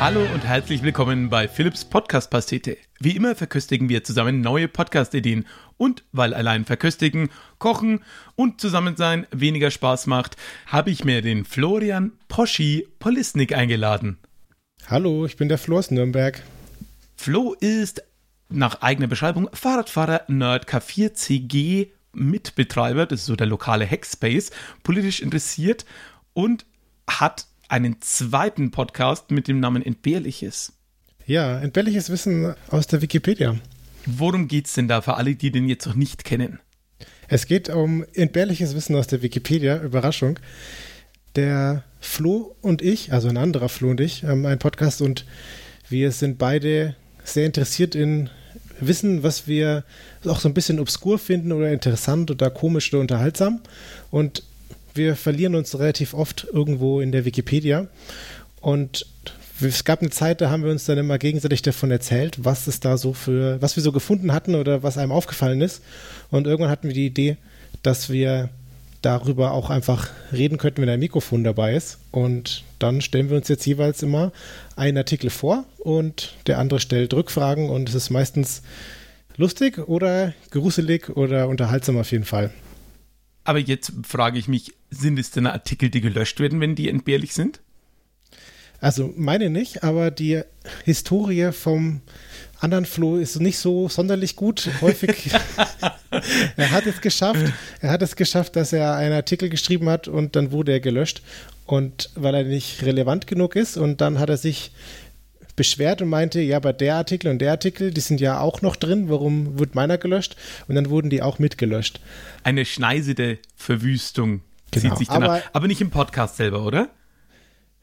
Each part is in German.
Hallo und herzlich willkommen bei Philips Podcast Pastete. Wie immer verköstigen wir zusammen neue Podcast-Ideen. Und weil allein verköstigen, kochen und zusammen sein weniger Spaß macht, habe ich mir den Florian Poschi Polisnik eingeladen. Hallo, ich bin der Flo aus Nürnberg. Flo ist nach eigener Beschreibung Fahrradfahrer Nerd K4CG Mitbetreiber, das ist so der lokale Hackspace, politisch interessiert und hat einen zweiten Podcast mit dem Namen Entbehrliches. Ja, entbehrliches Wissen aus der Wikipedia. Worum geht es denn da für alle, die den jetzt noch nicht kennen? Es geht um entbehrliches Wissen aus der Wikipedia, Überraschung. Der Flo und ich, also ein anderer Flo und ich, haben einen Podcast und wir sind beide sehr interessiert in Wissen, was wir auch so ein bisschen obskur finden oder interessant oder komisch oder unterhaltsam. Und wir verlieren uns relativ oft irgendwo in der Wikipedia. Und es gab eine Zeit, da haben wir uns dann immer gegenseitig davon erzählt, was es da so für, was wir so gefunden hatten oder was einem aufgefallen ist. Und irgendwann hatten wir die Idee, dass wir darüber auch einfach reden könnten, wenn ein Mikrofon dabei ist. Und dann stellen wir uns jetzt jeweils immer einen Artikel vor und der andere stellt Rückfragen und es ist meistens lustig oder gruselig oder unterhaltsam auf jeden Fall. Aber jetzt frage ich mich, sind es denn Artikel, die gelöscht werden, wenn die entbehrlich sind? Also meine nicht, aber die Historie vom anderen Flo ist nicht so sonderlich gut. Häufig, er hat es geschafft, er hat es geschafft, dass er einen Artikel geschrieben hat und dann wurde er gelöscht. Und weil er nicht relevant genug ist und dann hat er sich beschwert und meinte, ja, aber der Artikel und der Artikel, die sind ja auch noch drin, warum wird meiner gelöscht? Und dann wurden die auch mitgelöscht. Eine schneisende Verwüstung genau. zieht sich danach. Aber, aber nicht im Podcast selber, oder?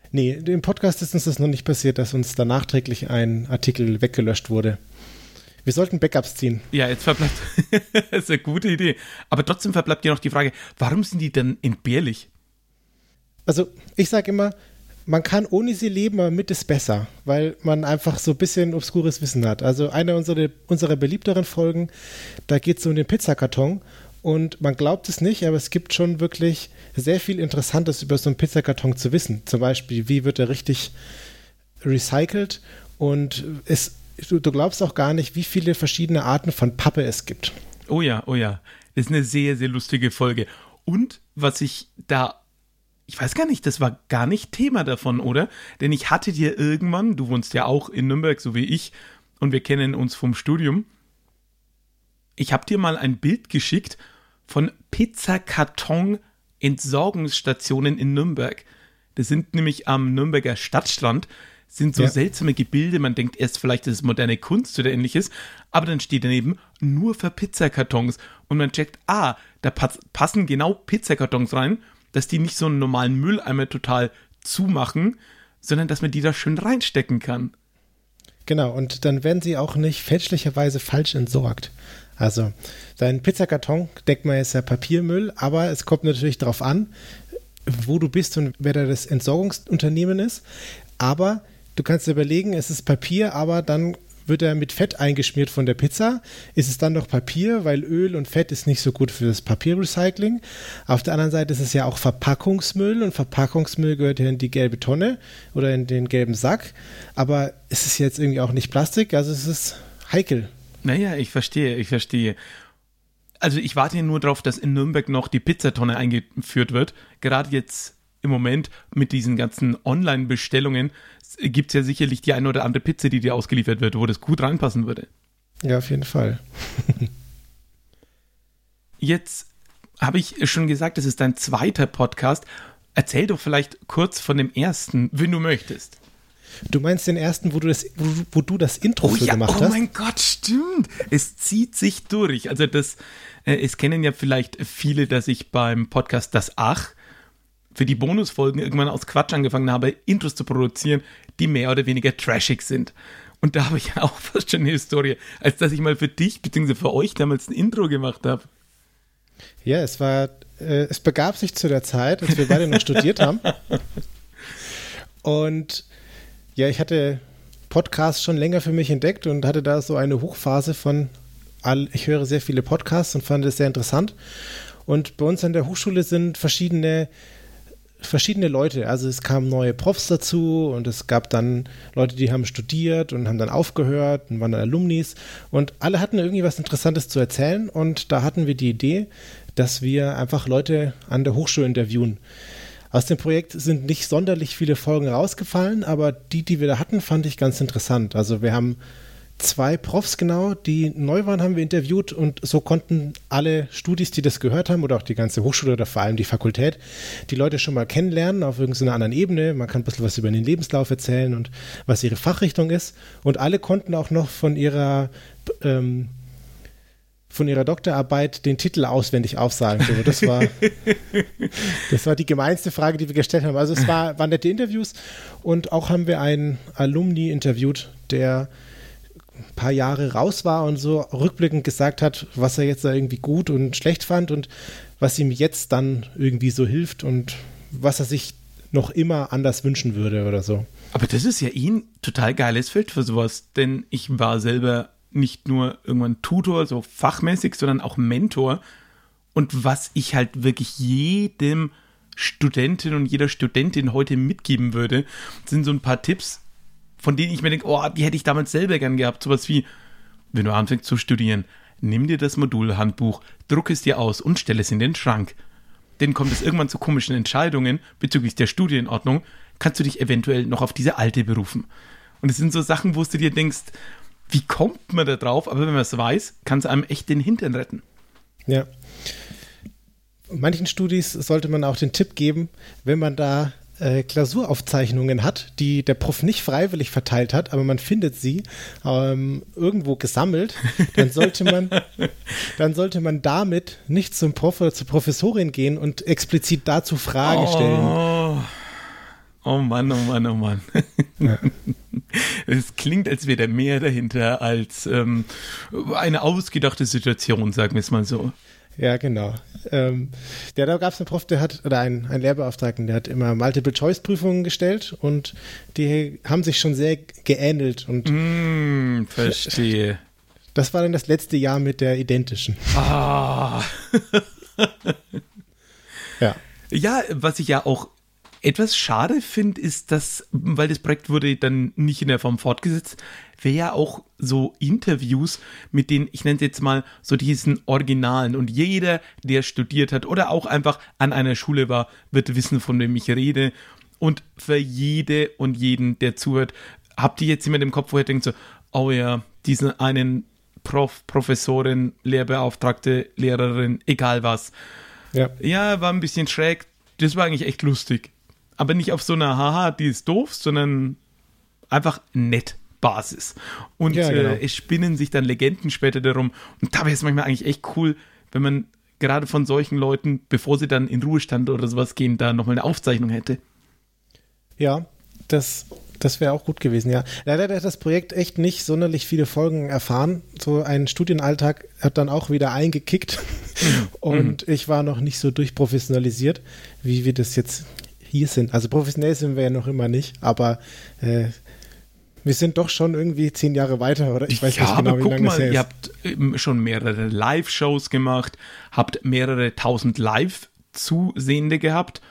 Nee, im Podcast ist uns das noch nicht passiert, dass uns da nachträglich ein Artikel weggelöscht wurde. Wir sollten Backups ziehen. Ja, jetzt verbleibt. das ist eine gute Idee. Aber trotzdem verbleibt ja noch die Frage, warum sind die denn entbehrlich? Also, ich sage immer, man kann ohne sie leben, aber mit ist besser, weil man einfach so ein bisschen obskures Wissen hat. Also, eine unserer, unserer beliebteren Folgen, da geht es um den Pizzakarton und man glaubt es nicht, aber es gibt schon wirklich sehr viel Interessantes über so einen Pizzakarton zu wissen. Zum Beispiel, wie wird er richtig recycelt und es, du, du glaubst auch gar nicht, wie viele verschiedene Arten von Pappe es gibt. Oh ja, oh ja. Das ist eine sehr, sehr lustige Folge. Und was ich da ich weiß gar nicht, das war gar nicht Thema davon, oder? Denn ich hatte dir irgendwann, du wohnst ja auch in Nürnberg, so wie ich, und wir kennen uns vom Studium. Ich habe dir mal ein Bild geschickt von Pizzakarton-Entsorgungsstationen in Nürnberg. Das sind nämlich am Nürnberger Stadtstrand, sind so ja. seltsame Gebilde. Man denkt erst vielleicht, das ist moderne Kunst oder ähnliches, aber dann steht daneben nur für Pizzakartons und man checkt, ah, da passen genau Pizzakartons rein, dass die nicht so einen normalen Mülleimer total zumachen, sondern dass man die da schön reinstecken kann. Genau, und dann werden sie auch nicht fälschlicherweise falsch entsorgt. Also, dein Pizzakarton, denkt man, ist ja Papiermüll, aber es kommt natürlich darauf an, wo du bist und wer da das Entsorgungsunternehmen ist. Aber du kannst dir überlegen, es ist Papier, aber dann wird er mit Fett eingeschmiert von der Pizza. Ist es dann noch Papier, weil Öl und Fett ist nicht so gut für das Papierrecycling. Auf der anderen Seite ist es ja auch Verpackungsmüll und Verpackungsmüll gehört ja in die gelbe Tonne oder in den gelben Sack. Aber es ist jetzt irgendwie auch nicht Plastik, also es ist heikel. Naja, ich verstehe, ich verstehe. Also ich warte nur darauf, dass in Nürnberg noch die Pizzatonne eingeführt wird. Gerade jetzt im Moment mit diesen ganzen Online-Bestellungen gibt es ja sicherlich die eine oder andere Pizza, die dir ausgeliefert wird, wo das gut reinpassen würde. Ja, auf jeden Fall. Jetzt habe ich schon gesagt, das ist dein zweiter Podcast. Erzähl doch vielleicht kurz von dem ersten, wenn du möchtest. Du meinst den ersten, wo du das, wo, wo du das Intro oh, für ja, gemacht oh hast? Oh mein Gott, stimmt. Es zieht sich durch. Also das, äh, es kennen ja vielleicht viele, dass ich beim Podcast Das Ach für die Bonusfolgen irgendwann aus Quatsch angefangen habe, Intros zu produzieren, die mehr oder weniger trashig sind. Und da habe ich auch fast schon eine Historie, als dass ich mal für dich bzw. für euch damals ein Intro gemacht habe. Ja, es war, äh, es begab sich zu der Zeit, als wir beide noch studiert haben. Und ja, ich hatte Podcasts schon länger für mich entdeckt und hatte da so eine Hochphase von, all, ich höre sehr viele Podcasts und fand es sehr interessant. Und bei uns an der Hochschule sind verschiedene verschiedene Leute. Also es kamen neue Profs dazu und es gab dann Leute, die haben studiert und haben dann aufgehört und waren dann Alumnis und alle hatten irgendwie was Interessantes zu erzählen und da hatten wir die Idee, dass wir einfach Leute an der Hochschule interviewen. Aus dem Projekt sind nicht sonderlich viele Folgen rausgefallen, aber die, die wir da hatten, fand ich ganz interessant. Also wir haben zwei Profs genau, die neu waren, haben wir interviewt und so konnten alle Studis, die das gehört haben oder auch die ganze Hochschule oder vor allem die Fakultät, die Leute schon mal kennenlernen auf irgendeiner anderen Ebene. Man kann ein bisschen was über den Lebenslauf erzählen und was ihre Fachrichtung ist. Und alle konnten auch noch von ihrer ähm, von ihrer Doktorarbeit den Titel auswendig aufsagen. So, das, war, das war die gemeinste Frage, die wir gestellt haben. Also es war, waren nette Interviews und auch haben wir einen Alumni interviewt, der ein paar Jahre raus war und so rückblickend gesagt hat, was er jetzt da irgendwie gut und schlecht fand und was ihm jetzt dann irgendwie so hilft und was er sich noch immer anders wünschen würde oder so. Aber das ist ja eh ein total geiles Feld für sowas, denn ich war selber nicht nur irgendwann Tutor, so fachmäßig, sondern auch Mentor. Und was ich halt wirklich jedem Studentin und jeder Studentin heute mitgeben würde, sind so ein paar Tipps, von denen ich mir denke, oh, die hätte ich damals selber gern gehabt. Sowas wie, wenn du anfängst zu studieren, nimm dir das Modulhandbuch, druck es dir aus und stell es in den Schrank. Denn kommt es irgendwann zu komischen Entscheidungen bezüglich der Studienordnung, kannst du dich eventuell noch auf diese alte berufen. Und es sind so Sachen, wo du dir denkst, wie kommt man da drauf? Aber wenn man es weiß, kann es einem echt den Hintern retten. Ja. Manchen Studis sollte man auch den Tipp geben, wenn man da äh, Klausuraufzeichnungen hat, die der Prof nicht freiwillig verteilt hat, aber man findet sie ähm, irgendwo gesammelt, dann sollte man, dann sollte man damit nicht zum Prof oder zur Professorin gehen und explizit dazu Fragen oh. stellen. Oh Mann, oh Mann, oh Mann. Ja. Es klingt, als wäre da mehr dahinter als ähm, eine ausgedachte Situation, sagen wir es mal so. Ja, genau. Ähm, ja, da gab es einen Prof, der hat, oder einen, einen Lehrbeauftragten, der hat immer Multiple-Choice-Prüfungen gestellt und die haben sich schon sehr geähnelt. Und mm, verstehe. Das war dann das letzte Jahr mit der identischen. Ah. ja. Ja, was ich ja auch etwas schade finde, ist, dass, weil das Projekt wurde dann nicht in der Form fortgesetzt, wäre ja auch so Interviews mit den, ich nenne es jetzt mal so diesen Originalen. Und jeder, der studiert hat oder auch einfach an einer Schule war, wird wissen, von wem ich rede. Und für jede und jeden, der zuhört, habt ihr jetzt jemand im Kopf, wo ihr denkt so, oh ja, diesen einen Prof, Professorin, Lehrbeauftragte, Lehrerin, egal was. Ja. ja, war ein bisschen schräg. Das war eigentlich echt lustig aber nicht auf so einer Haha, die ist doof, sondern einfach nett Basis. Und ja, genau. äh, es spinnen sich dann Legenden später darum. Und da wäre es manchmal eigentlich echt cool, wenn man gerade von solchen Leuten, bevor sie dann in Ruhestand oder sowas gehen, da nochmal eine Aufzeichnung hätte. Ja, das, das wäre auch gut gewesen, ja. Leider hat das Projekt echt nicht sonderlich viele Folgen erfahren. So ein Studienalltag hat dann auch wieder eingekickt. Mhm. Und mhm. ich war noch nicht so durchprofessionalisiert, wie wir das jetzt hier sind. Also professionell sind wir ja noch immer nicht, aber äh, wir sind doch schon irgendwie zehn Jahre weiter, oder? Ich weiß ja, nicht genau, wie lange mal, es her ist. Ihr habt ähm, schon mehrere Live-Shows gemacht, habt mehrere tausend Live-Zusehende gehabt.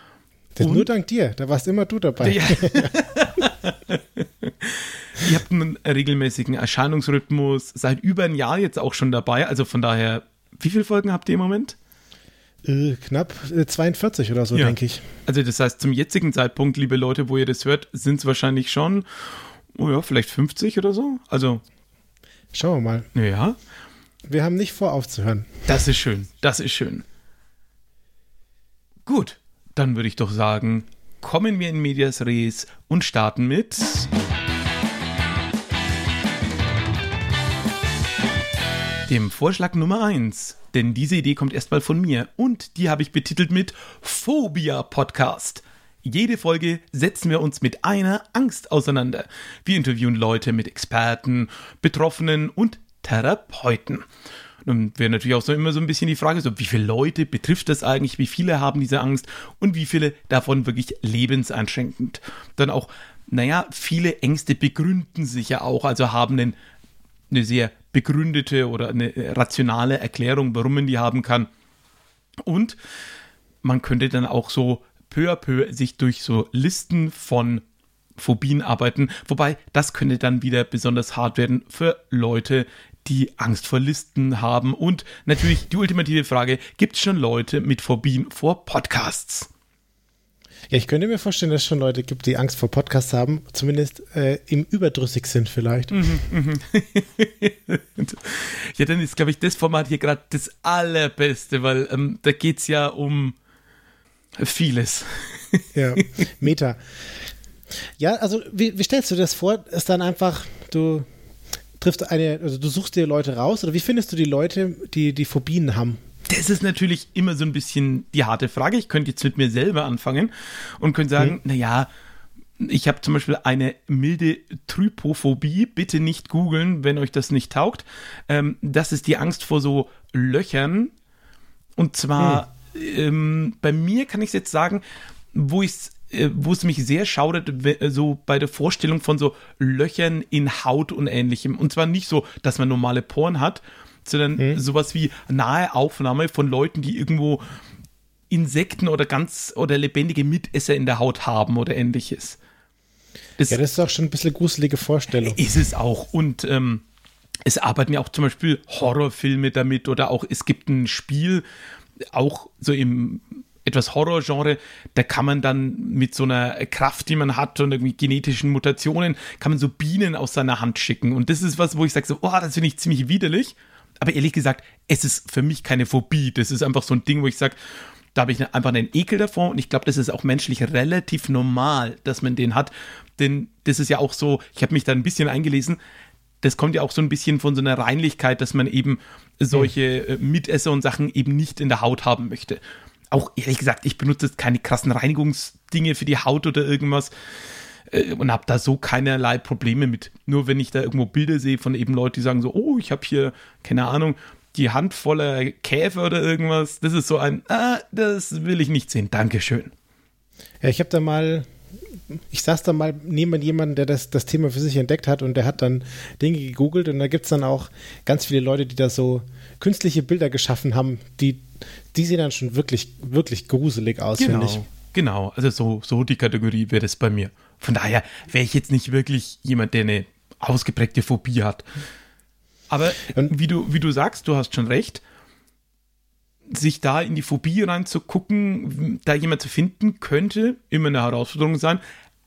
Das nur dank dir, da warst immer du dabei. Ja. Ihr habt einen regelmäßigen Erscheinungsrhythmus, seit über ein Jahr jetzt auch schon dabei. Also von daher, wie viele Folgen habt ihr im Moment? Äh, knapp 42 äh, oder so, ja. denke ich. Also das heißt, zum jetzigen Zeitpunkt, liebe Leute, wo ihr das hört, sind es wahrscheinlich schon, oh ja, vielleicht 50 oder so. Also. Schauen wir mal. Ja. Wir haben nicht vor, aufzuhören. Das ist schön. Das ist schön. Gut, dann würde ich doch sagen, kommen wir in Medias Res und starten mit. Dem Vorschlag Nummer 1. Denn diese Idee kommt erstmal von mir und die habe ich betitelt mit Phobia Podcast. Jede Folge setzen wir uns mit einer Angst auseinander. Wir interviewen Leute mit Experten, Betroffenen und Therapeuten. Nun wäre natürlich auch so immer so ein bisschen die Frage, so wie viele Leute betrifft das eigentlich, wie viele haben diese Angst und wie viele davon wirklich lebenseinschränkend. Dann auch, naja, viele Ängste begründen sich ja auch, also haben einen, eine sehr begründete oder eine rationale Erklärung, warum man die haben kann. Und man könnte dann auch so peu à peu sich durch so Listen von Phobien arbeiten. Wobei, das könnte dann wieder besonders hart werden für Leute, die Angst vor Listen haben. Und natürlich die ultimative Frage, gibt es schon Leute mit Phobien vor Podcasts? Ja, ich könnte mir vorstellen, dass es schon Leute gibt, die Angst vor Podcasts haben, zumindest äh, im Überdrüssig sind vielleicht. Mhm, mhm. ja, dann ist, glaube ich, das Format hier gerade das allerbeste, weil ähm, da geht es ja um vieles. ja, Meta. Ja, also wie, wie stellst du das vor? Ist dann einfach, du triffst eine, also du suchst dir Leute raus oder wie findest du die Leute, die die Phobien haben? Das ist natürlich immer so ein bisschen die harte Frage. Ich könnte jetzt mit mir selber anfangen und könnte sagen, hm. naja, ich habe zum Beispiel eine milde Trypophobie. Bitte nicht googeln, wenn euch das nicht taugt. Ähm, das ist die Angst vor so Löchern. Und zwar hm. Ähm, bei mir kann ich es jetzt sagen, wo ich es äh, wo es mich sehr schaudert, so bei der Vorstellung von so Löchern in Haut und ähnlichem. Und zwar nicht so, dass man normale Poren hat, sondern mhm. sowas wie nahe Aufnahme von Leuten, die irgendwo Insekten oder ganz oder lebendige Mitesser in der Haut haben oder ähnliches. Das, ja, das ist auch schon ein bisschen gruselige Vorstellung. Ist es auch. Und ähm, es arbeiten ja auch zum Beispiel Horrorfilme damit oder auch es gibt ein Spiel, auch so im etwas Horrorgenre, da kann man dann mit so einer Kraft, die man hat und irgendwie genetischen Mutationen, kann man so Bienen aus seiner Hand schicken. Und das ist was, wo ich sage so, oh, das finde ich ziemlich widerlich. Aber ehrlich gesagt, es ist für mich keine Phobie. Das ist einfach so ein Ding, wo ich sage, da habe ich einfach einen Ekel davor und ich glaube, das ist auch menschlich relativ normal, dass man den hat. Denn das ist ja auch so, ich habe mich da ein bisschen eingelesen, das kommt ja auch so ein bisschen von so einer Reinlichkeit, dass man eben solche äh, Mitesser und Sachen eben nicht in der Haut haben möchte auch ehrlich gesagt, ich benutze jetzt keine krassen Reinigungsdinge für die Haut oder irgendwas äh, und habe da so keinerlei Probleme mit. Nur wenn ich da irgendwo Bilder sehe von eben Leuten, die sagen so, oh, ich habe hier, keine Ahnung, die Hand voller Käfer oder irgendwas, das ist so ein, ah, das will ich nicht sehen, Dankeschön. Ja, ich habe da mal ich saß da mal neben jemandem, der das, das Thema für sich entdeckt hat und der hat dann Dinge gegoogelt und da gibt es dann auch ganz viele Leute, die da so künstliche Bilder geschaffen haben, die, die sehen dann schon wirklich, wirklich gruselig aus, genau, finde ich. Genau, also so, so die Kategorie wäre das bei mir. Von daher wäre ich jetzt nicht wirklich jemand, der eine ausgeprägte Phobie hat. Aber und, wie, du, wie du sagst, du hast schon recht, sich da in die Phobie reinzugucken, da jemand zu finden, könnte immer eine Herausforderung sein.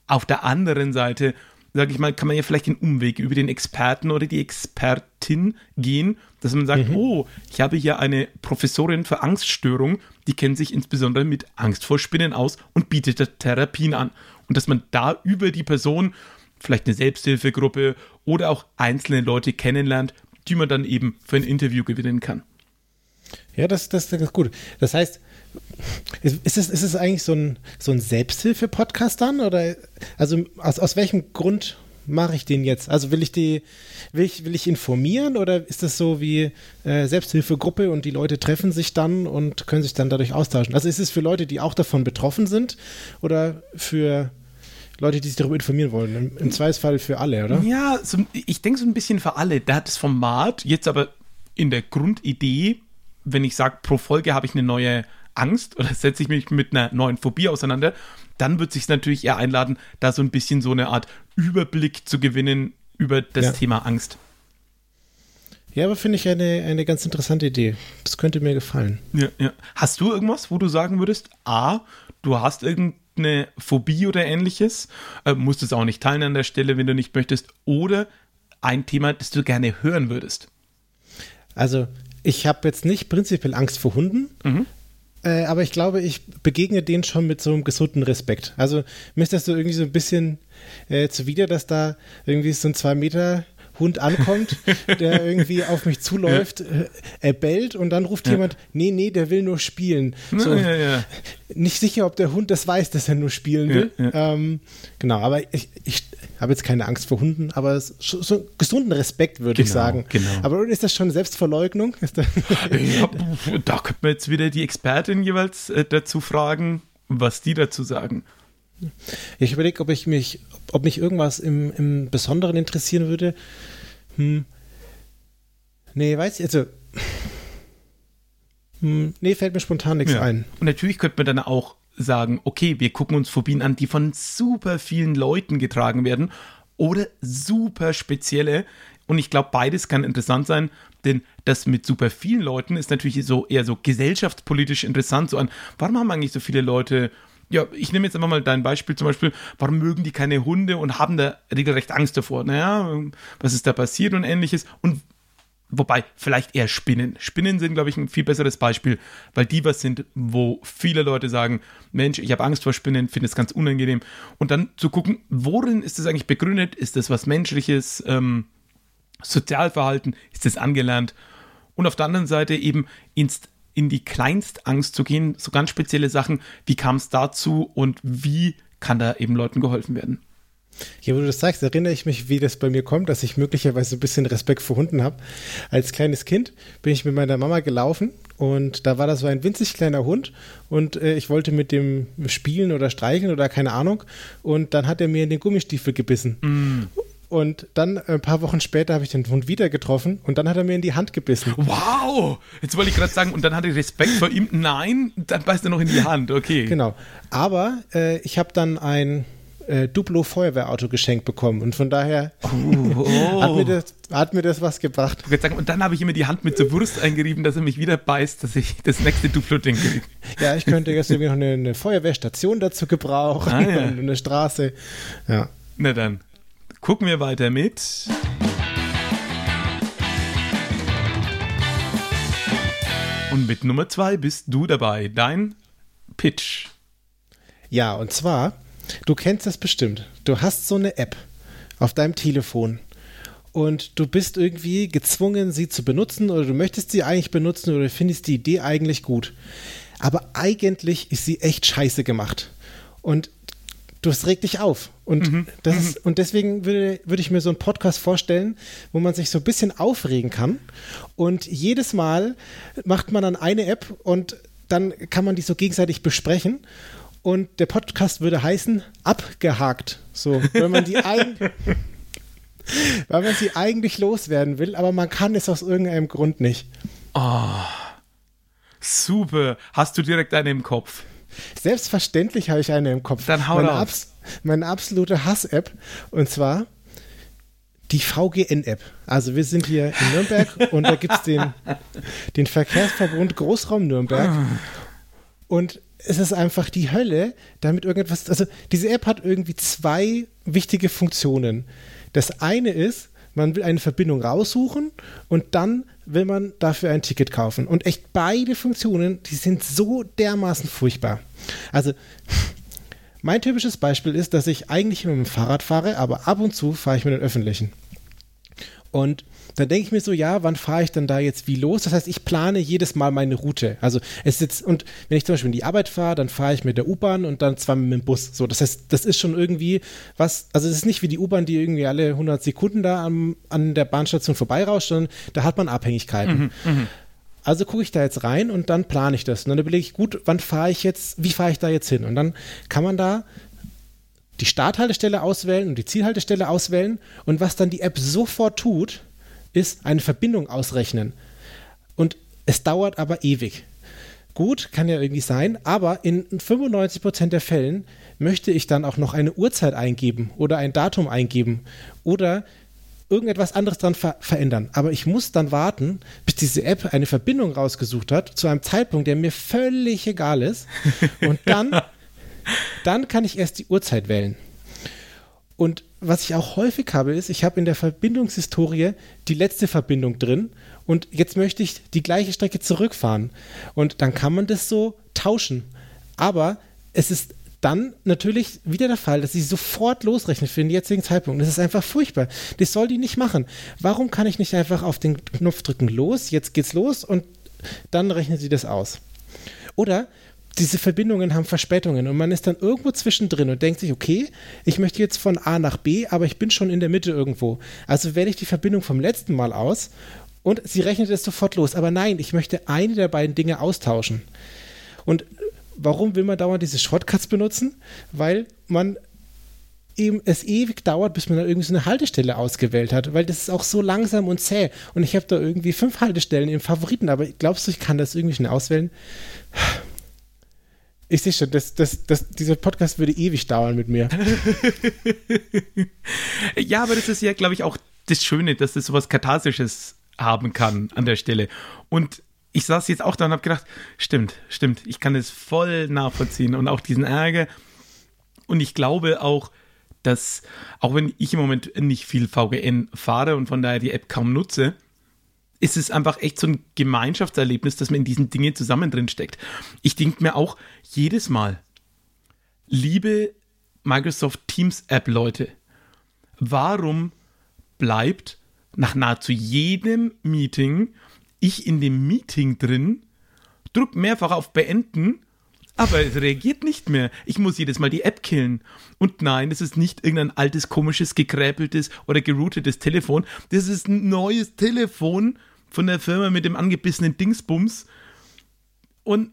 Auf der anderen Seite, sage ich mal, kann man ja vielleicht den Umweg über den Experten oder die Expertin gehen, dass man sagt, mhm. oh, ich habe hier eine Professorin für Angststörung, die kennt sich insbesondere mit Angst vor Spinnen aus und bietet Therapien an. Und dass man da über die Person vielleicht eine Selbsthilfegruppe oder auch einzelne Leute kennenlernt, die man dann eben für ein Interview gewinnen kann. Ja, das, das, das ist gut. Das heißt, ist es, ist es eigentlich so ein, so ein Selbsthilfe-Podcast dann? Oder also aus, aus welchem Grund mache ich den jetzt? Also will ich die, will ich, will ich informieren oder ist das so wie äh, Selbsthilfegruppe und die Leute treffen sich dann und können sich dann dadurch austauschen? Also ist es für Leute, die auch davon betroffen sind oder für Leute, die sich darüber informieren wollen? Im, Zweifelsfall für alle, oder? Ja, so, ich denke so ein bisschen für alle. Da hat das Format jetzt aber in der Grundidee wenn ich sage, pro Folge habe ich eine neue Angst oder setze ich mich mit einer neuen Phobie auseinander, dann wird sich natürlich eher einladen, da so ein bisschen so eine Art Überblick zu gewinnen über das ja. Thema Angst. Ja, aber finde ich eine, eine ganz interessante Idee. Das könnte mir gefallen. Ja, ja. Hast du irgendwas, wo du sagen würdest, A, du hast irgendeine Phobie oder ähnliches, äh, musst es auch nicht teilen an der Stelle, wenn du nicht möchtest, oder ein Thema, das du gerne hören würdest? Also, ich habe jetzt nicht prinzipiell Angst vor Hunden, mhm. äh, aber ich glaube, ich begegne denen schon mit so einem gesunden Respekt. Also mir ist das so irgendwie so ein bisschen äh, zuwider, dass da irgendwie so ein zwei Meter Hund ankommt, der irgendwie auf mich zuläuft, ja. Äh, er bellt und dann ruft ja. jemand, nee, nee, der will nur spielen. So, ja, nicht sicher, ob der Hund das weiß, dass er nur spielen will. Ähm, genau, aber ich, ich habe jetzt keine Angst vor Hunden, aber so einen gesunden Respekt, würde genau, ich sagen. Genau. Aber ist das schon Selbstverleugnung? ja, da könnte man jetzt wieder die Expertin jeweils äh, dazu fragen, was die dazu sagen. Ich überlege, ob ich mich, ob mich irgendwas im, im Besonderen interessieren würde. Hm. Nee, weiß ich, also. Hm, nee, fällt mir spontan nichts ja. ein. Und natürlich könnte man dann auch sagen, okay, wir gucken uns Phobien an, die von super vielen Leuten getragen werden oder super spezielle. Und ich glaube, beides kann interessant sein, denn das mit super vielen Leuten ist natürlich so eher so gesellschaftspolitisch interessant. So an, warum haben eigentlich so viele Leute ja, ich nehme jetzt einfach mal dein Beispiel zum Beispiel, warum mögen die keine Hunde und haben da regelrecht Angst davor? Naja, was ist da passiert und ähnliches? Und Wobei, vielleicht eher Spinnen. Spinnen sind, glaube ich, ein viel besseres Beispiel, weil die was sind, wo viele Leute sagen, Mensch, ich habe Angst vor Spinnen, finde es ganz unangenehm. Und dann zu gucken, worin ist das eigentlich begründet? Ist das was Menschliches? Ähm, Sozialverhalten? Ist das angelernt? Und auf der anderen Seite eben ins, in die Kleinstangst zu gehen, so ganz spezielle Sachen. Wie kam es dazu und wie kann da eben Leuten geholfen werden? Ja, wo du das sagst, erinnere ich mich, wie das bei mir kommt, dass ich möglicherweise ein bisschen Respekt vor Hunden habe. Als kleines Kind bin ich mit meiner Mama gelaufen und da war das so ein winzig kleiner Hund und äh, ich wollte mit dem spielen oder streicheln oder keine Ahnung und dann hat er mir in den Gummistiefel gebissen. Mm. Und dann äh, ein paar Wochen später habe ich den Hund wieder getroffen und dann hat er mir in die Hand gebissen. Wow! Jetzt wollte ich gerade sagen, und dann hatte ich Respekt vor ihm. Nein, dann beißt er noch in die Hand. Okay. Genau. Aber äh, ich habe dann ein äh, Duplo Feuerwehrauto geschenkt bekommen und von daher oh. hat, mir das, hat mir das was gebracht. Und dann habe ich ihm die Hand mit zur Wurst eingerieben, dass er mich wieder beißt, dass ich das nächste Duplo-Ding kriege. Ja, ich könnte jetzt irgendwie noch eine, eine, Feuerwehrstation dazu gebrauchen ah, ja. und eine Straße. Ja. Na dann, gucken wir weiter mit. Und mit Nummer zwei bist du dabei. Dein Pitch. Ja, und zwar Du kennst das bestimmt. Du hast so eine App auf deinem Telefon und du bist irgendwie gezwungen, sie zu benutzen oder du möchtest sie eigentlich benutzen oder findest die Idee eigentlich gut. Aber eigentlich ist sie echt scheiße gemacht. Und du es regt dich auf. Und, mhm. das ist, mhm. und deswegen würde, würde ich mir so einen Podcast vorstellen, wo man sich so ein bisschen aufregen kann. Und jedes Mal macht man dann eine App und dann kann man die so gegenseitig besprechen. Und der Podcast würde heißen Abgehakt. So, wenn man die ein weil man sie eigentlich loswerden will, aber man kann es aus irgendeinem Grund nicht. Oh, super. Hast du direkt eine im Kopf? Selbstverständlich habe ich eine im Kopf. Dann hau meine, Abs meine absolute Hass-App. Und zwar die VGN-App. Also wir sind hier in Nürnberg und da gibt es den, den Verkehrsverbund Großraum Nürnberg. Ah. Und es ist einfach die Hölle, damit irgendetwas. Also, diese App hat irgendwie zwei wichtige Funktionen. Das eine ist, man will eine Verbindung raussuchen und dann will man dafür ein Ticket kaufen. Und echt beide Funktionen, die sind so dermaßen furchtbar. Also, mein typisches Beispiel ist, dass ich eigentlich mit dem Fahrrad fahre, aber ab und zu fahre ich mit den Öffentlichen. Und dann denke ich mir so, ja, wann fahre ich dann da jetzt wie los? Das heißt, ich plane jedes Mal meine Route. Also es ist und wenn ich zum Beispiel in die Arbeit fahre, dann fahre ich mit der U-Bahn und dann zweimal mit dem Bus. So, das heißt, das ist schon irgendwie was, also es ist nicht wie die U-Bahn, die irgendwie alle 100 Sekunden da am, an der Bahnstation vorbeirauscht, sondern da hat man Abhängigkeiten. Mhm, mh. Also gucke ich da jetzt rein und dann plane ich das. Und dann überlege ich, gut, wann fahre ich jetzt, wie fahre ich da jetzt hin? Und dann kann man da die Starthaltestelle auswählen und die Zielhaltestelle auswählen. Und was dann die App sofort tut, ist eine Verbindung ausrechnen. Und es dauert aber ewig. Gut, kann ja irgendwie sein, aber in 95% der Fällen möchte ich dann auch noch eine Uhrzeit eingeben oder ein Datum eingeben oder irgendetwas anderes dran ver verändern. Aber ich muss dann warten, bis diese App eine Verbindung rausgesucht hat, zu einem Zeitpunkt, der mir völlig egal ist. Und dann, dann kann ich erst die Uhrzeit wählen. Und was ich auch häufig habe, ist, ich habe in der Verbindungshistorie die letzte Verbindung drin und jetzt möchte ich die gleiche Strecke zurückfahren. Und dann kann man das so tauschen. Aber es ist dann natürlich wieder der Fall, dass sie sofort losrechnet für den jetzigen Zeitpunkt. Das ist einfach furchtbar. Das soll die nicht machen. Warum kann ich nicht einfach auf den Knopf drücken, los, jetzt geht's los und dann rechnet sie das aus? Oder diese Verbindungen haben Verspätungen und man ist dann irgendwo zwischendrin und denkt sich, okay, ich möchte jetzt von A nach B, aber ich bin schon in der Mitte irgendwo. Also wähle ich die Verbindung vom letzten Mal aus und sie rechnet es sofort los. Aber nein, ich möchte eine der beiden Dinge austauschen. Und warum will man dauernd diese Shortcuts benutzen? Weil man eben es ewig dauert, bis man dann irgendwie so eine Haltestelle ausgewählt hat, weil das ist auch so langsam und zäh. Und ich habe da irgendwie fünf Haltestellen im Favoriten, aber glaubst du, ich kann das irgendwie schnell auswählen? Ich sehe schon, das, das, das, dieser Podcast würde ewig dauern mit mir. ja, aber das ist ja, glaube ich, auch das Schöne, dass das sowas Katharsisches haben kann an der Stelle. Und ich saß jetzt auch da und habe gedacht, stimmt, stimmt, ich kann das voll nachvollziehen und auch diesen Ärger. Und ich glaube auch, dass, auch wenn ich im Moment nicht viel VGN fahre und von daher die App kaum nutze, ist es einfach echt so ein Gemeinschaftserlebnis, dass man in diesen Dingen zusammen drin steckt. Ich denke mir auch jedes Mal, liebe Microsoft Teams App Leute, warum bleibt nach nahezu jedem Meeting ich in dem Meeting drin, drück mehrfach auf Beenden, aber es reagiert nicht mehr. Ich muss jedes Mal die App killen. Und nein, es ist nicht irgendein altes, komisches, gekräpeltes oder geroutetes Telefon. Das ist ein neues Telefon von der Firma mit dem angebissenen Dingsbums. Und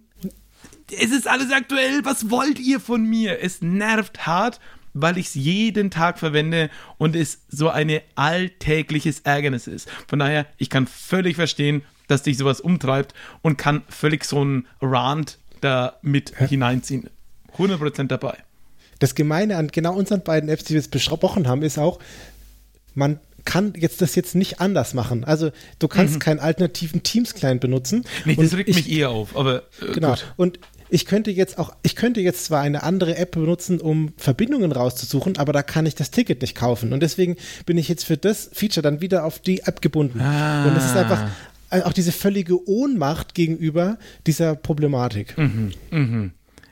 es ist alles aktuell. Was wollt ihr von mir? Es nervt hart weil ich es jeden Tag verwende und es so ein alltägliches Ärgernis ist. Von daher, ich kann völlig verstehen, dass dich sowas umtreibt und kann völlig so einen Rant da mit ja. hineinziehen. 100% dabei. Das Gemeine an genau unseren beiden Apps, die wir jetzt besprochen haben, ist auch, man kann jetzt das jetzt nicht anders machen. Also du kannst mhm. keinen alternativen Teams-Client benutzen. Nee, das regt ich, mich eher auf, aber äh, genau. Gut. Und ich könnte jetzt auch, ich könnte jetzt zwar eine andere App benutzen, um Verbindungen rauszusuchen, aber da kann ich das Ticket nicht kaufen. Und deswegen bin ich jetzt für das Feature dann wieder auf die App gebunden. Ah. Und es ist einfach äh, auch diese völlige Ohnmacht gegenüber dieser Problematik. Mhm, mhm.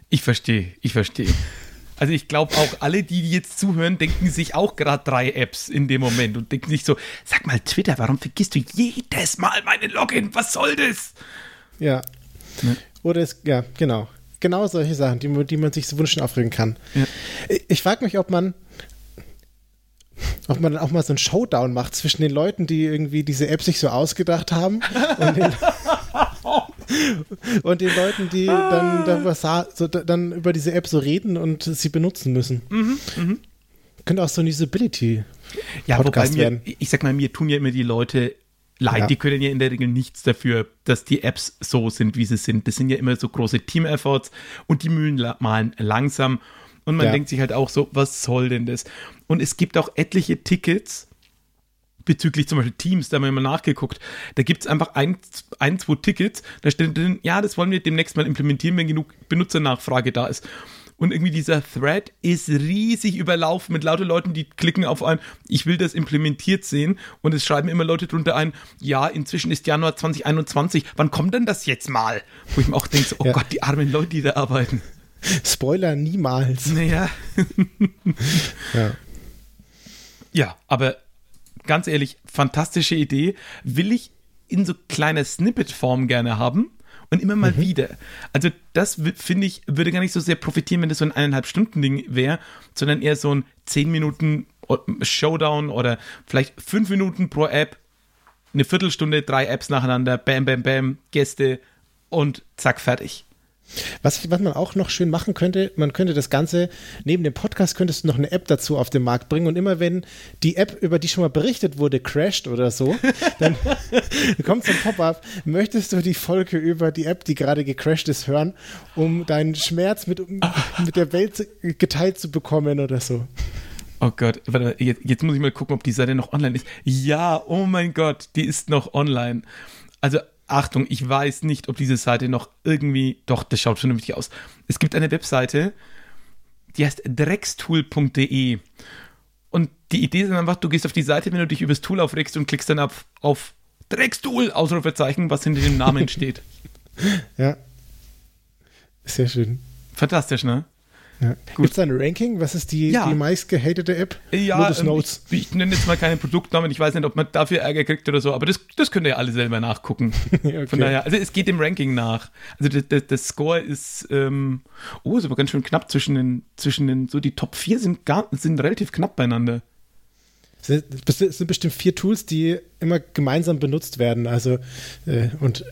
Ich verstehe, ich verstehe. Also ich glaube auch alle, die jetzt zuhören, denken sich auch gerade drei Apps in dem Moment und denken sich so, sag mal Twitter, warum vergisst du jedes Mal meine Login? Was soll das? Ja. Ne? Oder es, ja, genau. Genau solche Sachen, die, die man sich so wünschen aufregen kann. Ja. Ich, ich frage mich, ob man, ob man dann auch mal so einen Showdown macht zwischen den Leuten, die irgendwie diese App sich so ausgedacht haben und den, und den Leuten, die dann, dann, so, dann, über diese App so reden und sie benutzen müssen. Mhm, mh. Könnte auch so ein Usability ja, Podcast wobei mir, werden. Ich sag mal, mir tun ja immer die Leute leid. Ja. Die können ja in der Regel nichts dafür, dass die Apps so sind, wie sie sind. Das sind ja immer so große Team-Efforts und die Mühlen malen langsam. Und man ja. denkt sich halt auch so, was soll denn das? Und es gibt auch etliche Tickets bezüglich zum Beispiel Teams, da haben wir mal nachgeguckt. Da gibt es einfach ein, ein, zwei Tickets, da steht drin, ja, das wollen wir demnächst mal implementieren, wenn genug Benutzernachfrage da ist. Und irgendwie dieser Thread ist riesig überlaufen mit lauter Leuten, die klicken auf ein, ich will das implementiert sehen. Und es schreiben immer Leute drunter ein, ja, inzwischen ist Januar 2021, wann kommt denn das jetzt mal? Wo ich mir auch denke, oh ja. Gott, die armen Leute, die da arbeiten. Spoiler niemals. Naja. ja. Ja, aber ganz ehrlich, fantastische Idee. Will ich in so kleiner Snippet-Form gerne haben und immer mal mhm. wieder. Also das finde ich, würde gar nicht so sehr profitieren, wenn das so ein eineinhalb Stunden Ding wäre, sondern eher so ein zehn Minuten Showdown oder vielleicht fünf Minuten pro App, eine Viertelstunde, drei Apps nacheinander, bam, bam, bam, Gäste und zack, fertig. Was, was man auch noch schön machen könnte, man könnte das Ganze, neben dem Podcast könntest du noch eine App dazu auf den Markt bringen und immer wenn die App, über die schon mal berichtet wurde, crasht oder so, dann kommt so ein Pop-up, möchtest du die Folge über die App, die gerade gecrashed ist, hören, um deinen Schmerz mit, mit der Welt geteilt zu bekommen oder so. Oh Gott, warte, jetzt, jetzt muss ich mal gucken, ob die Seite noch online ist. Ja, oh mein Gott, die ist noch online. Also Achtung, ich weiß nicht, ob diese Seite noch irgendwie, doch, das schaut schon vernünftig aus. Es gibt eine Webseite, die heißt dreckstool.de. Und die Idee ist einfach, du gehst auf die Seite, wenn du dich übers Tool aufregst und klickst dann auf, auf Dreckstool, Ausrufezeichen, was hinter dem Namen steht. Ja. Sehr schön. Fantastisch, ne? Ja. Gibt es da ein Ranking? Was ist die, ja. die meist gehatete App? Ja, ähm, ich, ich, nenne jetzt mal keinen Produktnamen. Ich weiß nicht, ob man dafür Ärger kriegt oder so, aber das, das könnt ihr alle selber nachgucken. okay. Von daher, also es geht dem Ranking nach. Also das, das, das Score ist, ähm, oh, ist aber ganz schön knapp zwischen den, zwischen den, so die Top 4 sind, gar, sind relativ knapp beieinander. Es sind bestimmt vier Tools, die immer gemeinsam benutzt werden. Also, äh, und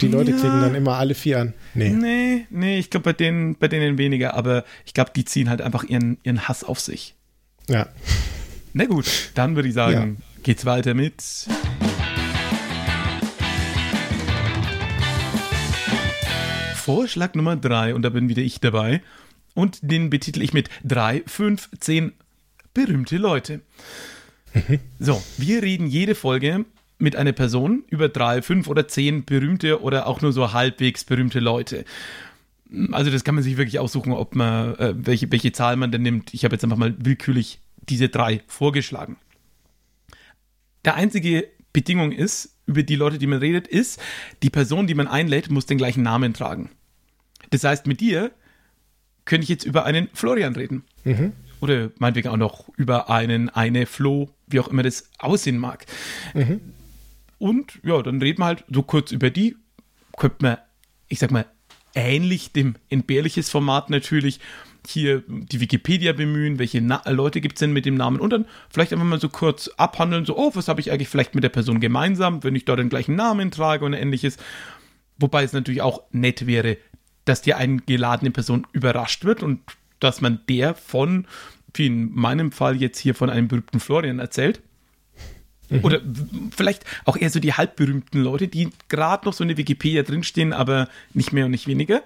die Leute ja. klicken dann immer alle vier an. Nee. Nee, nee ich glaube bei denen, bei denen weniger, aber ich glaube, die ziehen halt einfach ihren, ihren Hass auf sich. Ja. Na gut, dann würde ich sagen, ja. geht's weiter mit. Vorschlag Nummer drei, und da bin wieder ich dabei, und den betitel ich mit drei, fünf, zehn berühmte Leute. so, wir reden jede Folge mit einer Person über drei, fünf oder zehn berühmte oder auch nur so halbwegs berühmte Leute. Also das kann man sich wirklich aussuchen, ob man äh, welche, welche Zahl man denn nimmt. Ich habe jetzt einfach mal willkürlich diese drei vorgeschlagen. Der einzige Bedingung ist, über die Leute, die man redet, ist, die Person, die man einlädt, muss den gleichen Namen tragen. Das heißt, mit dir könnte ich jetzt über einen Florian reden. Mhm. Oder meinetwegen auch noch über einen, eine Flo, wie auch immer das aussehen mag. Mhm. Und ja, dann reden wir halt so kurz über die. Könnte man, ich sag mal, ähnlich dem entbehrliches Format natürlich hier die Wikipedia bemühen, welche Na Leute gibt es denn mit dem Namen und dann vielleicht einfach mal so kurz abhandeln, so, oh, was habe ich eigentlich vielleicht mit der Person gemeinsam, wenn ich da den gleichen Namen trage und ähnliches. Wobei es natürlich auch nett wäre, dass die eingeladene Person überrascht wird und dass man der von, wie in meinem Fall jetzt hier von einem berühmten Florian erzählt. Mhm. Oder vielleicht auch eher so die halbberühmten Leute, die gerade noch so in der Wikipedia drinstehen, aber nicht mehr und nicht weniger.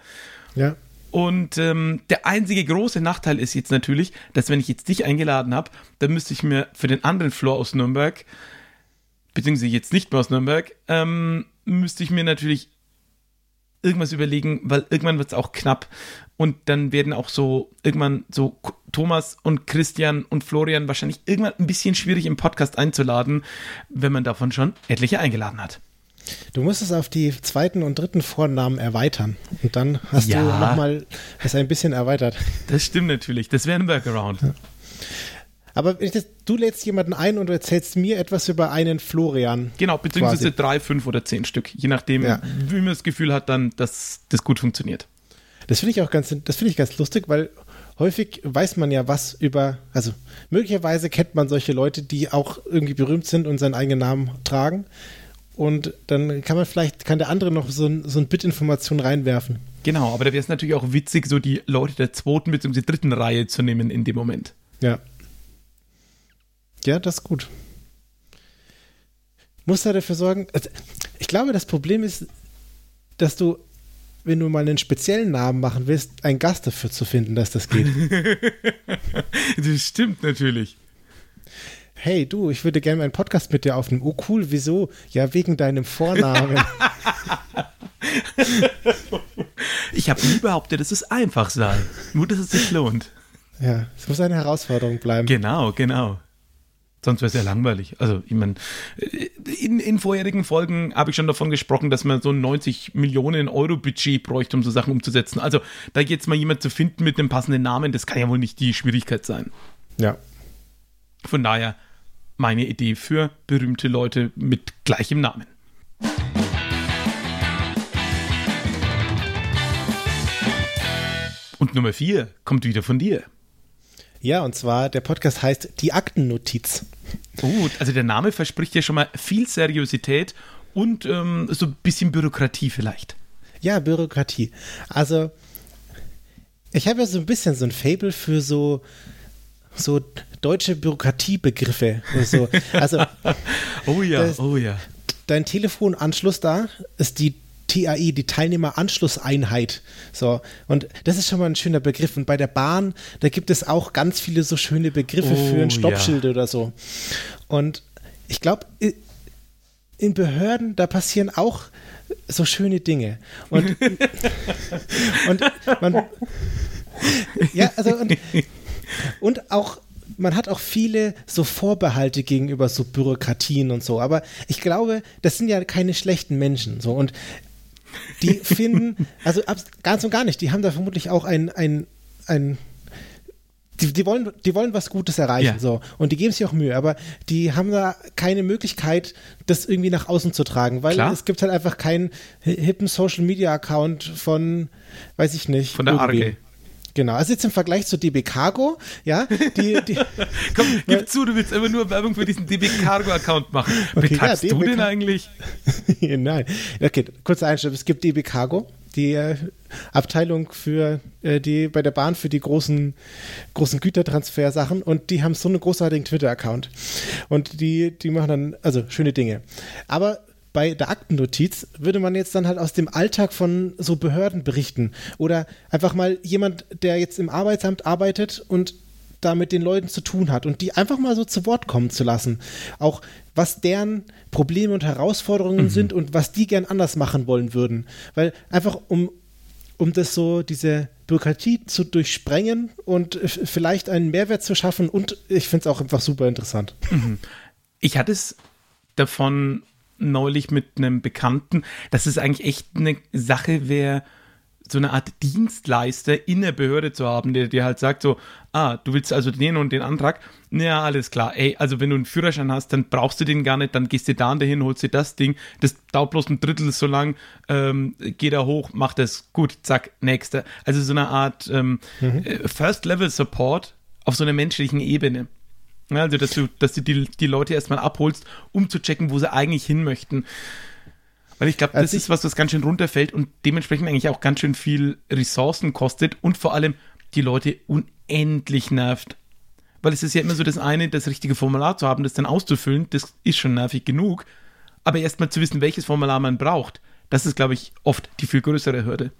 Ja. Und ähm, der einzige große Nachteil ist jetzt natürlich, dass wenn ich jetzt dich eingeladen habe, dann müsste ich mir für den anderen Floor aus Nürnberg, beziehungsweise jetzt nicht mehr aus Nürnberg, ähm, müsste ich mir natürlich irgendwas überlegen, weil irgendwann wird es auch knapp. Und dann werden auch so irgendwann so Thomas und Christian und Florian wahrscheinlich irgendwann ein bisschen schwierig im Podcast einzuladen, wenn man davon schon etliche eingeladen hat. Du musst es auf die zweiten und dritten Vornamen erweitern. Und dann hast ja, du nochmal es ein bisschen erweitert. Das stimmt natürlich. Das wäre ein Workaround. Ja. Aber das, du lädst jemanden ein und du erzählst mir etwas über einen Florian. Genau, beziehungsweise quasi. drei, fünf oder zehn Stück. Je nachdem, ja. wie man das Gefühl hat, dann, dass das gut funktioniert. Das finde ich auch ganz, das finde ich ganz lustig, weil häufig weiß man ja was über, also möglicherweise kennt man solche Leute, die auch irgendwie berühmt sind und seinen eigenen Namen tragen. Und dann kann man vielleicht, kann der andere noch so ein, so ein Bit Information reinwerfen. Genau, aber da wäre es natürlich auch witzig, so die Leute der zweiten bzw. dritten Reihe zu nehmen in dem Moment. Ja. Ja, das ist gut. Muss da dafür sorgen. Also ich glaube, das Problem ist, dass du, wenn du mal einen speziellen Namen machen willst, einen Gast dafür zu finden, dass das geht. das stimmt natürlich hey du, ich würde gerne einen Podcast mit dir aufnehmen. Oh cool, wieso? Ja, wegen deinem Vornamen. ich habe nie behauptet, dass es einfach sei. Nur, dass es sich lohnt. Ja, es muss eine Herausforderung bleiben. Genau, genau. Sonst wäre es ja langweilig. Also, ich meine, in, in vorherigen Folgen habe ich schon davon gesprochen, dass man so ein 90 Millionen Euro Budget bräuchte, um so Sachen umzusetzen. Also, da jetzt mal jemand zu finden mit einem passenden Namen, das kann ja wohl nicht die Schwierigkeit sein. Ja. Von daher, meine Idee für berühmte Leute mit gleichem Namen. Und Nummer vier kommt wieder von dir. Ja, und zwar der Podcast heißt Die Aktennotiz. Oh, also der Name verspricht ja schon mal viel Seriosität und ähm, so ein bisschen Bürokratie vielleicht. Ja, Bürokratie. Also, ich habe ja so ein bisschen so ein Fable für so so deutsche Bürokratiebegriffe. So. Also, oh ja, das, oh ja. Dein Telefonanschluss da ist die TAI, die Teilnehmeranschlusseinheit. So, und das ist schon mal ein schöner Begriff. Und bei der Bahn, da gibt es auch ganz viele so schöne Begriffe oh, für ein Stoppschild ja. oder so. Und ich glaube, in Behörden, da passieren auch so schöne Dinge. Und, und man. Ja, also, und und auch man hat auch viele so Vorbehalte gegenüber so Bürokratien und so, aber ich glaube, das sind ja keine schlechten Menschen so und die finden, also ganz und gar nicht, die haben da vermutlich auch ein, ein, ein die, die, wollen, die wollen was Gutes erreichen, ja. so. Und die geben sich auch Mühe, aber die haben da keine Möglichkeit, das irgendwie nach außen zu tragen, weil Klar. es gibt halt einfach keinen hippen Social Media Account von, weiß ich nicht. Von der irgendwie. Arge. Genau, also jetzt im Vergleich zu DB Cargo, ja, die, die Komm, gib zu, du willst immer nur Werbung für diesen DB Cargo Account machen. Okay, Betagst ja, du den eigentlich? Nein. Okay, kurzer Einstellung. Es gibt DB Cargo, die äh, Abteilung für äh, die bei der Bahn für die großen großen Gütertransfersachen und die haben so einen großartigen Twitter Account und die die machen dann also schöne Dinge. Aber bei der Aktennotiz würde man jetzt dann halt aus dem Alltag von so Behörden berichten. Oder einfach mal jemand, der jetzt im Arbeitsamt arbeitet und da mit den Leuten zu tun hat und die einfach mal so zu Wort kommen zu lassen. Auch was deren Probleme und Herausforderungen mhm. sind und was die gern anders machen wollen würden. Weil einfach um, um das so, diese Bürokratie zu durchsprengen und vielleicht einen Mehrwert zu schaffen und ich finde es auch einfach super interessant. Mhm. Ich hatte es davon neulich mit einem Bekannten, dass es eigentlich echt eine Sache wäre, so eine Art Dienstleister in der Behörde zu haben, der dir halt sagt so, ah, du willst also den und den Antrag, ja, alles klar, ey, also wenn du einen Führerschein hast, dann brauchst du den gar nicht, dann gehst du da und dahin, holst dir das Ding, das dauert bloß ein Drittel so lang, ähm, geh da hoch, mach das, gut, zack, nächster. Also so eine Art ähm, mhm. Äh, First-Level-Support auf so einer menschlichen Ebene. Ja, also, dass du, dass du die, die Leute erstmal abholst, um zu checken, wo sie eigentlich hin möchten. Weil ich glaube, das also ist was, was ganz schön runterfällt und dementsprechend eigentlich auch ganz schön viel Ressourcen kostet und vor allem die Leute unendlich nervt. Weil es ist ja immer so das eine, das richtige Formular zu haben, das dann auszufüllen, das ist schon nervig genug. Aber erstmal zu wissen, welches Formular man braucht, das ist, glaube ich, oft die viel größere Hürde.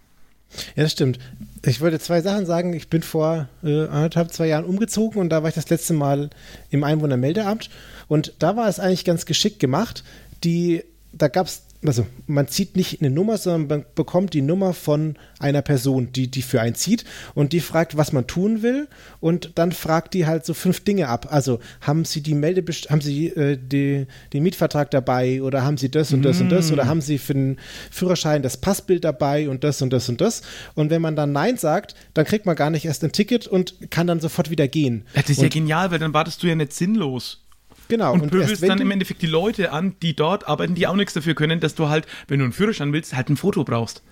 Ja, das stimmt. Ich wollte zwei Sachen sagen. Ich bin vor äh, anderthalb, zwei Jahren umgezogen und da war ich das letzte Mal im Einwohnermeldeamt und da war es eigentlich ganz geschickt gemacht. Die, da gab es also man zieht nicht eine Nummer, sondern man bekommt die Nummer von einer Person, die die für einen zieht und die fragt, was man tun will und dann fragt die halt so fünf Dinge ab. Also haben Sie die Melde haben Sie äh, die, den Mietvertrag dabei oder haben Sie das und das mm. und das oder mm. haben Sie für den Führerschein das Passbild dabei und das und das und das und wenn man dann Nein sagt, dann kriegt man gar nicht erst ein Ticket und kann dann sofort wieder gehen. Das ist und ja genial, weil dann wartest du ja nicht sinnlos. Genau. Und, und pöbelst dann im Endeffekt die Leute an, die dort arbeiten, die auch nichts dafür können, dass du halt, wenn du einen Führerschein willst, halt ein Foto brauchst.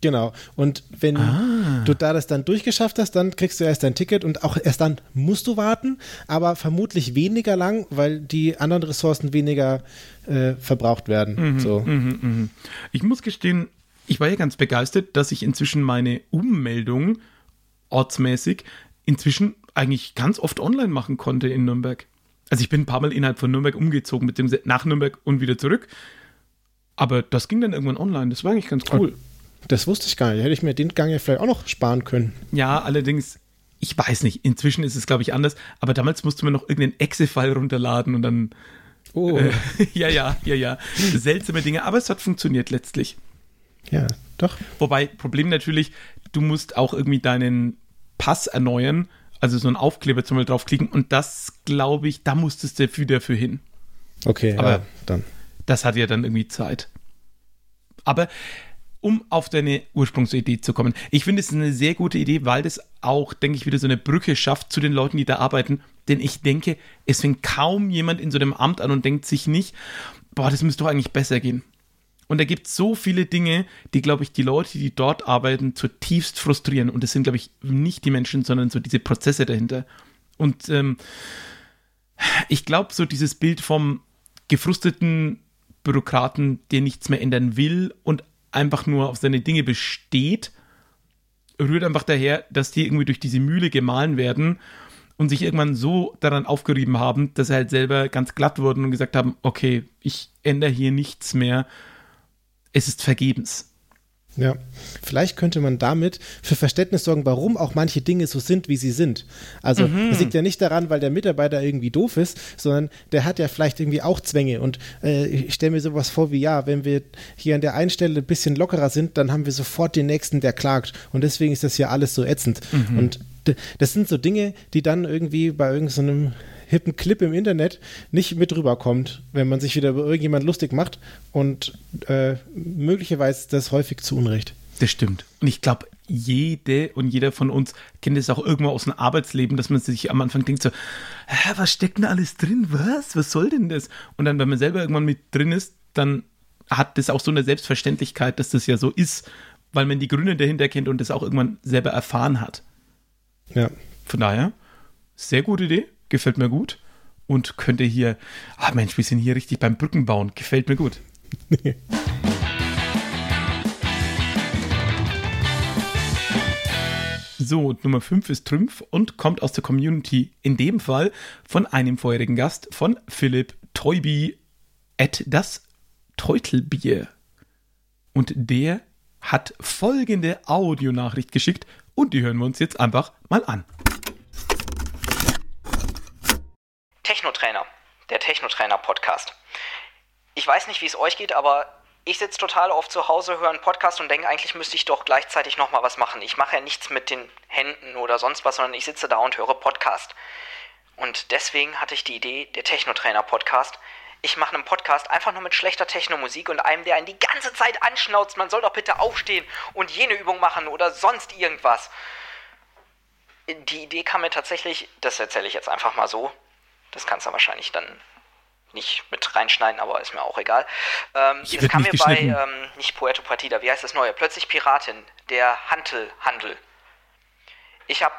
Genau. Und wenn ah. du da das dann durchgeschafft hast, dann kriegst du erst dein Ticket und auch erst dann musst du warten, aber vermutlich weniger lang, weil die anderen Ressourcen weniger äh, verbraucht werden. Mhm, so. mh, mh. Ich muss gestehen, ich war ja ganz begeistert, dass ich inzwischen meine Ummeldung ortsmäßig inzwischen eigentlich ganz oft online machen konnte in Nürnberg. Also ich bin ein paar Mal innerhalb von Nürnberg umgezogen, mit dem nach Nürnberg und wieder zurück. Aber das ging dann irgendwann online. Das war eigentlich ganz cool. Das wusste ich gar nicht. Hätte ich mir den Gang ja vielleicht auch noch sparen können. Ja, allerdings, ich weiß nicht. Inzwischen ist es, glaube ich, anders. Aber damals musste man noch irgendeinen Exe-File runterladen und dann. Oh. Äh, ja, ja, ja, ja. Seltsame Dinge. Aber es hat funktioniert letztlich. Ja, doch. Wobei, Problem natürlich, du musst auch irgendwie deinen Pass erneuern also so ein Aufkleber zum Beispiel draufklicken und das, glaube ich, da musstest du wieder für hin. Okay, aber ja, dann. Das hat ja dann irgendwie Zeit. Aber um auf deine Ursprungsidee zu kommen, ich finde es eine sehr gute Idee, weil das auch, denke ich, wieder so eine Brücke schafft zu den Leuten, die da arbeiten. Denn ich denke, es fängt kaum jemand in so einem Amt an und denkt sich nicht, boah, das müsste doch eigentlich besser gehen. Und da gibt es so viele Dinge, die, glaube ich, die Leute, die dort arbeiten, zutiefst frustrieren. Und das sind, glaube ich, nicht die Menschen, sondern so diese Prozesse dahinter. Und ähm, ich glaube, so dieses Bild vom gefrusteten Bürokraten, der nichts mehr ändern will und einfach nur auf seine Dinge besteht, rührt einfach daher, dass die irgendwie durch diese Mühle gemahlen werden und sich irgendwann so daran aufgerieben haben, dass sie halt selber ganz glatt wurden und gesagt haben, okay, ich ändere hier nichts mehr es ist vergebens. Ja, vielleicht könnte man damit für Verständnis sorgen, warum auch manche Dinge so sind, wie sie sind. Also mhm. es liegt ja nicht daran, weil der Mitarbeiter irgendwie doof ist, sondern der hat ja vielleicht irgendwie auch Zwänge. Und äh, ich stelle mir sowas vor wie, ja, wenn wir hier an der einen Stelle ein bisschen lockerer sind, dann haben wir sofort den Nächsten, der klagt. Und deswegen ist das ja alles so ätzend. Mhm. Und das sind so Dinge, die dann irgendwie bei irgendeinem so hippen Clip im Internet nicht mit rüberkommt, wenn man sich wieder über irgendjemand lustig macht und äh, möglicherweise das häufig zu Unrecht. Das stimmt. Und ich glaube, jede und jeder von uns kennt es auch irgendwo aus dem Arbeitsleben, dass man sich am Anfang denkt so, Hä, was steckt denn alles drin? Was? Was soll denn das? Und dann, wenn man selber irgendwann mit drin ist, dann hat das auch so eine Selbstverständlichkeit, dass das ja so ist, weil man die Gründe dahinter kennt und das auch irgendwann selber erfahren hat. Ja. Von daher, sehr gute Idee gefällt mir gut. Und könnte hier, ah Mensch, wir sind hier richtig beim Brückenbauen, gefällt mir gut. So, Nummer 5 ist Trümpf und kommt aus der Community. In dem Fall von einem vorherigen Gast, von Philipp Teubi at das Teutelbier. Und der hat folgende Audionachricht geschickt und die hören wir uns jetzt einfach mal an. Der Technotrainer Podcast. Ich weiß nicht, wie es euch geht, aber ich sitze total oft zu Hause, höre einen Podcast und denke, eigentlich müsste ich doch gleichzeitig noch mal was machen. Ich mache ja nichts mit den Händen oder sonst was, sondern ich sitze da und höre Podcast. Und deswegen hatte ich die Idee, der Technotrainer Podcast. Ich mache einen Podcast einfach nur mit schlechter Technomusik und einem, der einen die ganze Zeit anschnauzt, man soll doch bitte aufstehen und jene Übung machen oder sonst irgendwas. Die Idee kam mir tatsächlich, das erzähle ich jetzt einfach mal so. Das kannst du wahrscheinlich dann nicht mit reinschneiden, aber ist mir auch egal. Ähm, das kam mir bei, ähm, nicht Puerto Partida, wie heißt das neue? Plötzlich Piratin, der Hantel, Handel. Ich hab,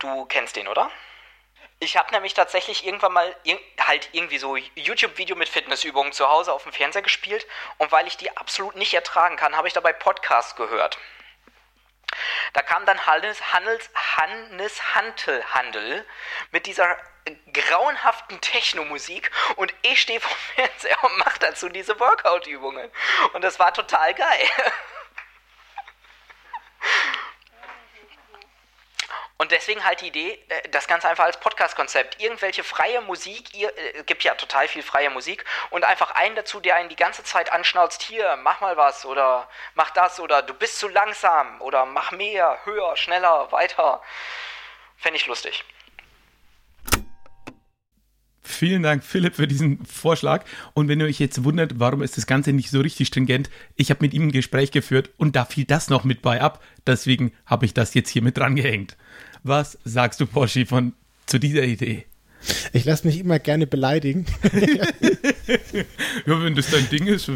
du kennst den, oder? Ich habe nämlich tatsächlich irgendwann mal ir halt irgendwie so YouTube-Video mit Fitnessübungen zu Hause auf dem Fernseher gespielt und weil ich die absolut nicht ertragen kann, habe ich dabei Podcast gehört. Da kam dann Hannes, Handels, Hannes Hantelhandel mit dieser grauenhaften Techno-Musik und ich stehe vom Fernseher und mache dazu diese Workout-Übungen. Und das war total geil. Und deswegen halt die Idee, äh, das Ganze einfach als Podcast-Konzept. Irgendwelche freie Musik, ihr, äh, gibt ja total viel freie Musik und einfach einen dazu, der einen die ganze Zeit anschnauzt, hier, mach mal was oder mach das oder du bist zu langsam oder mach mehr, höher, schneller, weiter. Fände ich lustig. Vielen Dank, Philipp, für diesen Vorschlag. Und wenn ihr euch jetzt wundert, warum ist das Ganze nicht so richtig stringent, ich habe mit ihm ein Gespräch geführt und da fiel das noch mit bei ab. Deswegen habe ich das jetzt hier mit dran gehängt. Was sagst du, Porsche, von, zu dieser Idee? Ich lasse mich immer gerne beleidigen. ja, wenn das dein Ding ist.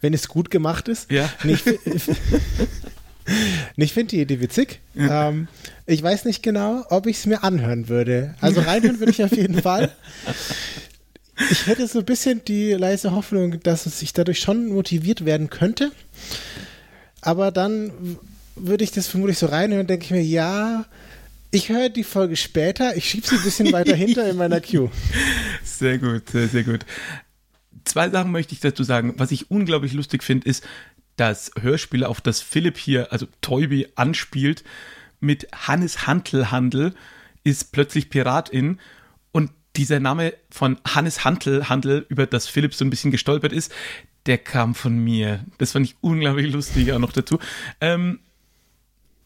Wenn es gut gemacht ist. Ja. Nicht, ich finde die Idee witzig. Ja. Ähm, ich weiß nicht genau, ob ich es mir anhören würde. Also reinhören würde ich auf jeden Fall. Ich hätte so ein bisschen die leise Hoffnung, dass es sich dadurch schon motiviert werden könnte. Aber dann würde ich das vermutlich so reinhören, denke ich mir, ja, ich höre die Folge später, ich schiebe sie ein bisschen weiter hinter in meiner Queue. Sehr gut, sehr, sehr gut. Zwei Sachen möchte ich dazu sagen. Was ich unglaublich lustig finde, ist, das Hörspiel, auf das Philipp hier, also Toybi, anspielt, mit Hannes Hantelhandel, ist plötzlich Piratin. Und dieser Name von Hannes Hantelhandel, über das Philipp so ein bisschen gestolpert ist, der kam von mir. Das fand ich unglaublich lustig auch noch dazu. Ähm,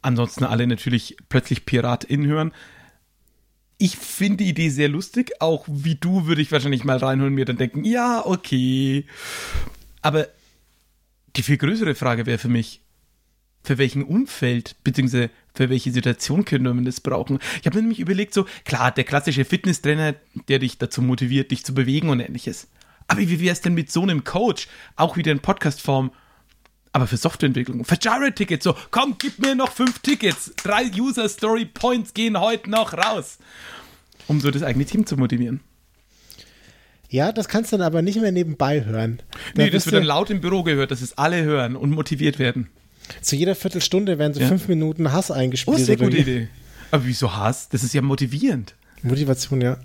ansonsten alle natürlich plötzlich Piratin hören. Ich finde die Idee sehr lustig. Auch wie du würde ich wahrscheinlich mal reinholen und mir dann denken, ja, okay. Aber die viel größere Frage wäre für mich, für welchen Umfeld bzw. für welche Situation könnte man das brauchen? Ich habe mir nämlich überlegt, so klar, der klassische Fitnesstrainer, der dich dazu motiviert, dich zu bewegen und ähnliches. Aber wie wäre es denn mit so einem Coach, auch wieder in Podcastform, aber für Softwareentwicklung, für Jira-Tickets, so, komm, gib mir noch fünf Tickets, drei User-Story-Points gehen heute noch raus, um so das eigene Team zu motivieren. Ja, das kannst du dann aber nicht mehr nebenbei hören. Da nee, das wird dann laut im Büro gehört, dass es alle hören und motiviert werden. Zu jeder Viertelstunde werden so ja. fünf Minuten Hass eingespielt. Oh, sehr gute Idee. Aber wieso Hass? Das ist ja motivierend. Motivation, ja.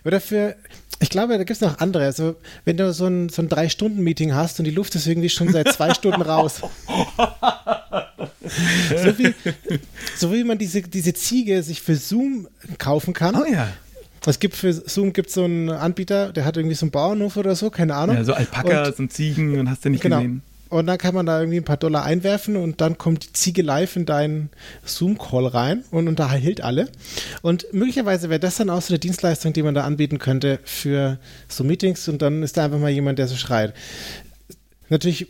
Aber dafür, ich glaube, da gibt es noch andere. Also, wenn du so ein, so ein Drei-Stunden-Meeting hast und die Luft ist irgendwie schon seit zwei Stunden raus. so, wie, so wie man diese, diese Ziege sich für Zoom kaufen kann. Oh ja. Es gibt für Zoom gibt so einen Anbieter, der hat irgendwie so einen Bauernhof oder so, keine Ahnung. Ja, so Alpakas und, und Ziegen und hast du nicht genau. gesehen. Und dann kann man da irgendwie ein paar Dollar einwerfen und dann kommt die Ziege live in deinen Zoom-Call rein und unterhält alle. Und möglicherweise wäre das dann auch so eine Dienstleistung, die man da anbieten könnte für so Meetings und dann ist da einfach mal jemand, der so schreit. Natürlich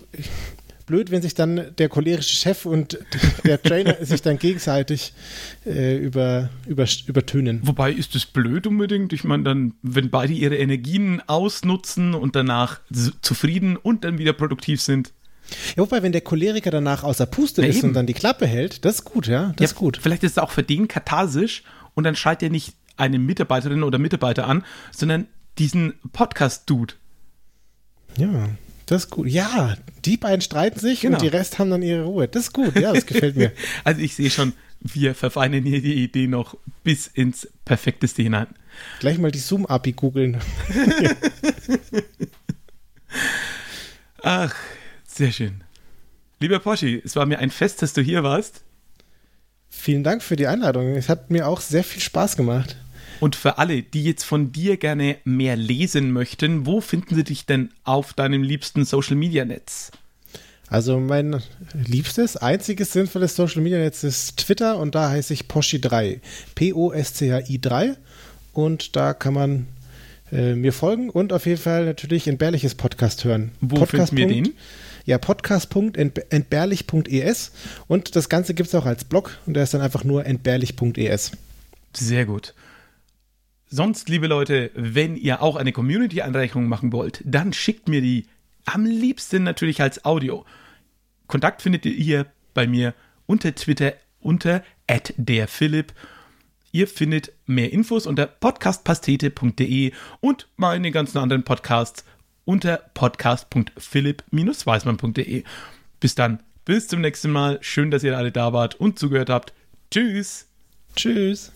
blöd, wenn sich dann der cholerische Chef und der Trainer sich dann gegenseitig äh, über, über, übertönen. Wobei ist es blöd unbedingt? Ich meine, dann, wenn beide ihre Energien ausnutzen und danach zufrieden und dann wieder produktiv sind. Ja, wobei, wenn der Choleriker danach außer Puste ja, ist eben. und dann die Klappe hält, das ist gut, ja. Das ja, ist gut. Vielleicht ist es auch für den katharsisch und dann schaltet er nicht eine Mitarbeiterin oder Mitarbeiter an, sondern diesen Podcast-Dude. Ja. Das ist gut. Ja, die beiden streiten sich genau. und die Rest haben dann ihre Ruhe. Das ist gut. Ja, das gefällt mir. also ich sehe schon, wir verfeinern hier die Idee noch bis ins perfekteste hinein. Gleich mal die Zoom-API googeln. Ach, sehr schön. Lieber Poschi, es war mir ein Fest, dass du hier warst. Vielen Dank für die Einladung. Es hat mir auch sehr viel Spaß gemacht. Und für alle, die jetzt von dir gerne mehr lesen möchten, wo finden sie dich denn auf deinem liebsten Social Media Netz? Also mein liebstes, einziges sinnvolles Social Media Netz ist Twitter und da heiße ich Poschi3. P-O-S-C-H-I 3. Und da kann man äh, mir folgen und auf jeden Fall natürlich entbehrliches Podcast hören. Wo Podcast. finden wir den? Ja, podcast.entbehrlich.es und das Ganze gibt es auch als Blog und der ist dann einfach nur entbehrlich.es. Sehr gut. Sonst, liebe Leute, wenn ihr auch eine Community-Anreicherung machen wollt, dann schickt mir die am liebsten natürlich als Audio. Kontakt findet ihr bei mir unter Twitter unter @derphilipp. Ihr findet mehr Infos unter podcastpastete.de und meine ganzen anderen Podcasts unter podcast.philipp-weismann.de. Bis dann, bis zum nächsten Mal. Schön, dass ihr alle da wart und zugehört habt. Tschüss. Tschüss.